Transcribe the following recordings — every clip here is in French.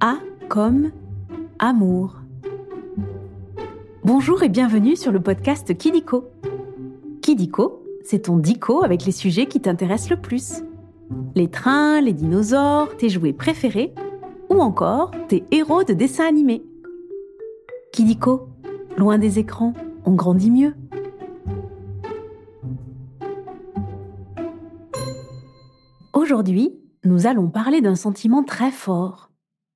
A comme amour. Bonjour et bienvenue sur le podcast Kidiko. Kidiko, c'est ton dico avec les sujets qui t'intéressent le plus. Les trains, les dinosaures, tes jouets préférés ou encore tes héros de dessins animés. Kidiko, loin des écrans, on grandit mieux. Aujourd'hui, nous allons parler d'un sentiment très fort.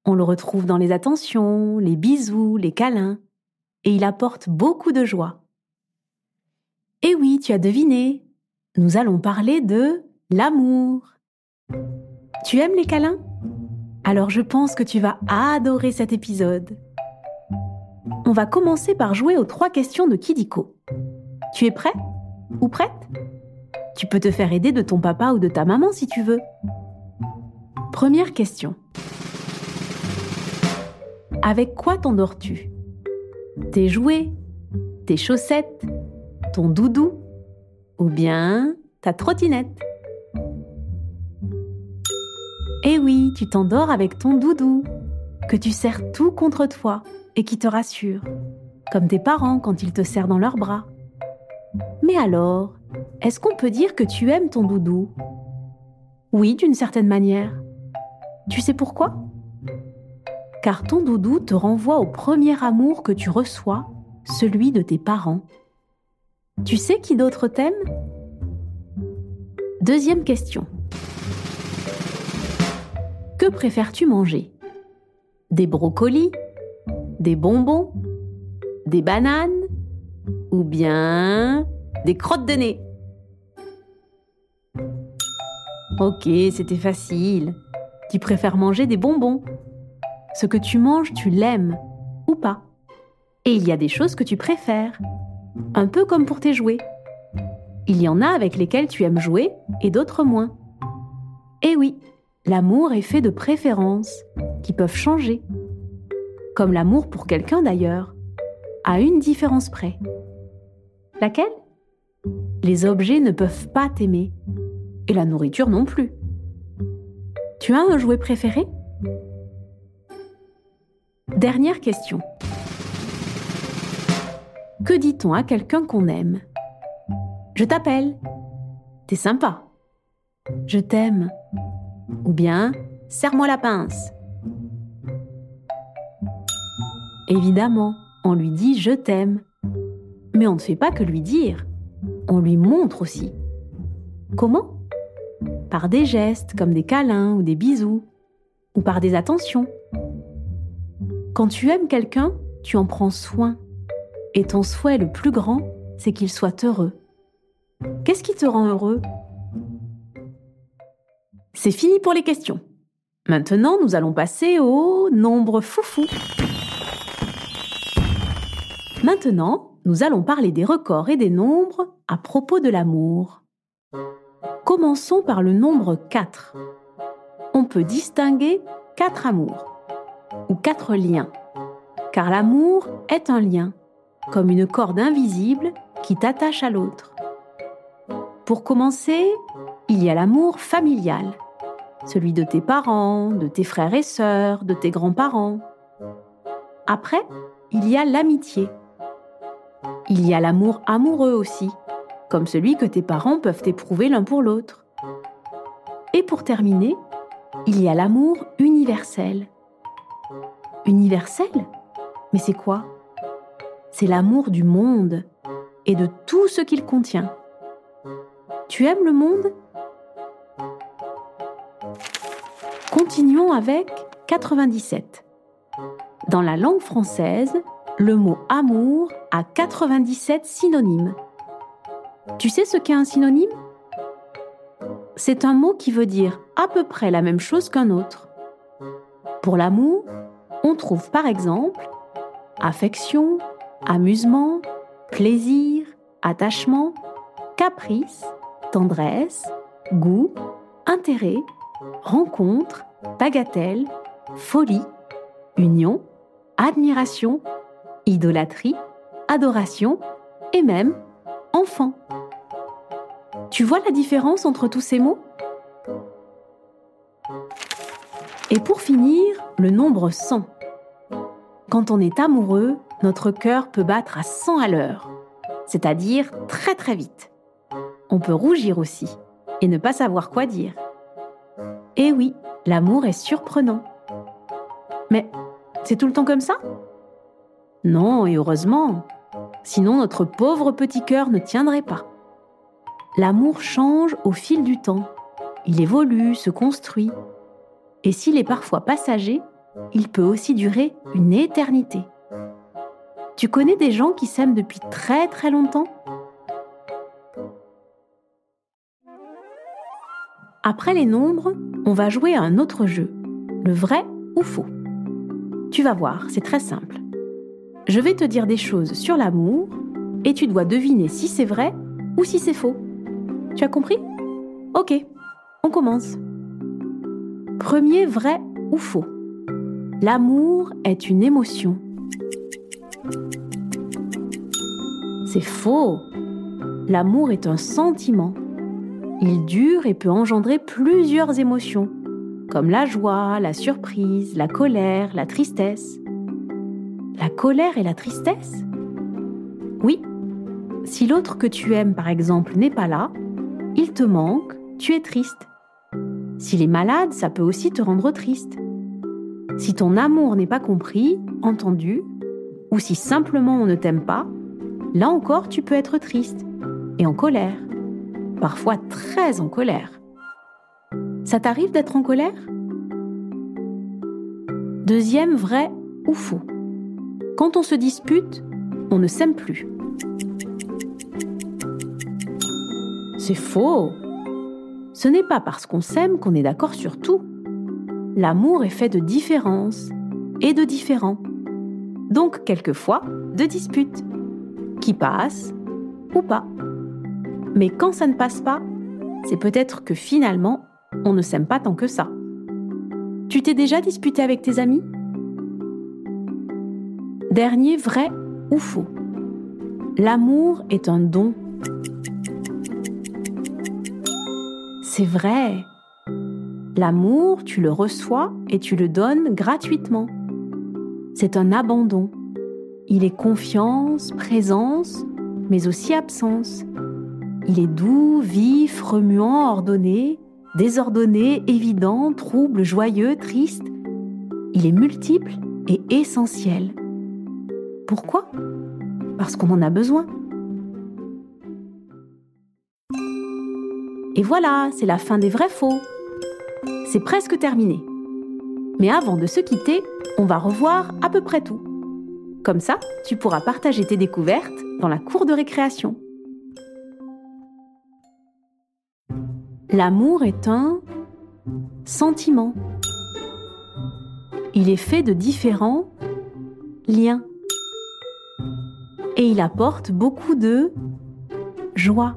On le retrouve dans les attentions, les bisous, les câlins, et il apporte beaucoup de joie. Et oui, tu as deviné, nous allons parler de l'amour. Tu aimes les câlins? Alors je pense que tu vas adorer cet épisode. On va commencer par jouer aux trois questions de Kidiko. Tu es prêt? Ou prête? Tu peux te faire aider de ton papa ou de ta maman si tu veux. Première question. Avec quoi t'endors-tu? Tes jouets? Tes chaussettes? Ton doudou? Ou bien ta trottinette? Eh oui, tu t'endors avec ton doudou, que tu serres tout contre toi et qui te rassure, comme tes parents quand ils te serrent dans leurs bras. Mais alors, est-ce qu'on peut dire que tu aimes ton doudou? Oui, d'une certaine manière. Tu sais pourquoi? Car ton doudou te renvoie au premier amour que tu reçois, celui de tes parents. Tu sais qui d'autre t'aime? Deuxième question. Que préfères-tu manger? Des brocolis Des bonbons Des bananes Ou bien des crottes de nez? Ok, c'était facile. Tu préfères manger des bonbons? Ce que tu manges, tu l'aimes ou pas. Et il y a des choses que tu préfères. Un peu comme pour tes jouets. Il y en a avec lesquels tu aimes jouer et d'autres moins. Et oui, l'amour est fait de préférences qui peuvent changer. Comme l'amour pour quelqu'un d'ailleurs, à une différence près. Laquelle? Les objets ne peuvent pas t'aimer. Et la nourriture non plus. Tu as un jouet préféré? Dernière question. Que dit-on à quelqu'un qu'on aime? Je t'appelle. T'es sympa. Je t'aime. Ou bien, serre-moi la pince. Évidemment, on lui dit je t'aime. Mais on ne fait pas que lui dire. On lui montre aussi. Comment? Par des gestes comme des câlins ou des bisous. Ou par des attentions. Quand tu aimes quelqu'un, tu en prends soin. Et ton souhait le plus grand, c'est qu'il soit heureux. Qu'est-ce qui te rend heureux? C'est fini pour les questions. Maintenant, nous allons passer au nombre foufou. Maintenant, nous allons parler des records et des nombres à propos de l'amour. Commençons par le nombre 4. On peut distinguer quatre amours ou quatre liens, car l'amour est un lien, comme une corde invisible qui t'attache à l'autre. Pour commencer, il y a l'amour familial, celui de tes parents, de tes frères et sœurs, de tes grands-parents. Après, il y a l'amitié. Il y a l'amour amoureux aussi, comme celui que tes parents peuvent éprouver l'un pour l'autre. Et pour terminer, il y a l'amour universel. Universel Mais c'est quoi? C'est l'amour du monde et de tout ce qu'il contient. Tu aimes le monde? Continuons avec 97. Dans la langue française, le mot amour a 97 synonymes. Tu sais ce qu'est un synonyme? C'est un mot qui veut dire à peu près la même chose qu'un autre. Pour l'amour, on trouve par exemple affection, amusement, plaisir, attachement, caprice, tendresse, goût, intérêt, rencontre, bagatelle, folie, union, admiration, idolâtrie, adoration et même enfant. Tu vois la différence entre tous ces mots? Et pour finir, le nombre 100. Quand on est amoureux, notre cœur peut battre à 100 à l'heure, c'est-à-dire très très vite. On peut rougir aussi et ne pas savoir quoi dire. Eh oui, l'amour est surprenant. Mais c'est tout le temps comme ça? Non, et heureusement. Sinon notre pauvre petit cœur ne tiendrait pas. L'amour change au fil du temps. Il évolue, se construit. Et s'il est parfois passager, il peut aussi durer une éternité. Tu connais des gens qui s'aiment depuis très très longtemps? Après les nombres, on va jouer à un autre jeu, le vrai ou faux. Tu vas voir, c'est très simple. Je vais te dire des choses sur l'amour et tu dois deviner si c'est vrai ou si c'est faux. Tu as compris? Ok, on commence. Premier vrai ou faux L'amour est une émotion. C'est faux. L'amour est un sentiment. Il dure et peut engendrer plusieurs émotions, comme la joie, la surprise, la colère, la tristesse. La colère et la tristesse? Oui. Si l'autre que tu aimes, par exemple, n'est pas là, il te manque, tu es triste. S'il est malade, ça peut aussi te rendre triste. Si ton amour n'est pas compris, entendu, ou si simplement on ne t'aime pas, là encore tu peux être triste et en colère, parfois très en colère. Ça t'arrive d'être en colère? Deuxième vrai ou faux. Quand on se dispute, on ne s'aime plus. C'est faux. Ce n'est pas parce qu'on s'aime qu'on est d'accord sur tout. L'amour est fait de différences et de différents. Donc quelquefois de disputes qui passent ou pas. Mais quand ça ne passe pas, c'est peut-être que finalement, on ne s'aime pas tant que ça. Tu t'es déjà disputé avec tes amis? Dernier vrai ou faux L'amour est un don. C'est vrai. L'amour, tu le reçois et tu le donnes gratuitement. C'est un abandon. Il est confiance, présence, mais aussi absence. Il est doux, vif, remuant, ordonné, désordonné, évident, trouble, joyeux, triste. Il est multiple et essentiel. Pourquoi? Parce qu'on en a besoin. Et voilà, c'est la fin des vrais faux c'est presque terminé. Mais avant de se quitter, on va revoir à peu près tout. Comme ça, tu pourras partager tes découvertes dans la cour de récréation. L'amour est un sentiment. Il est fait de différents liens. Et il apporte beaucoup de joie.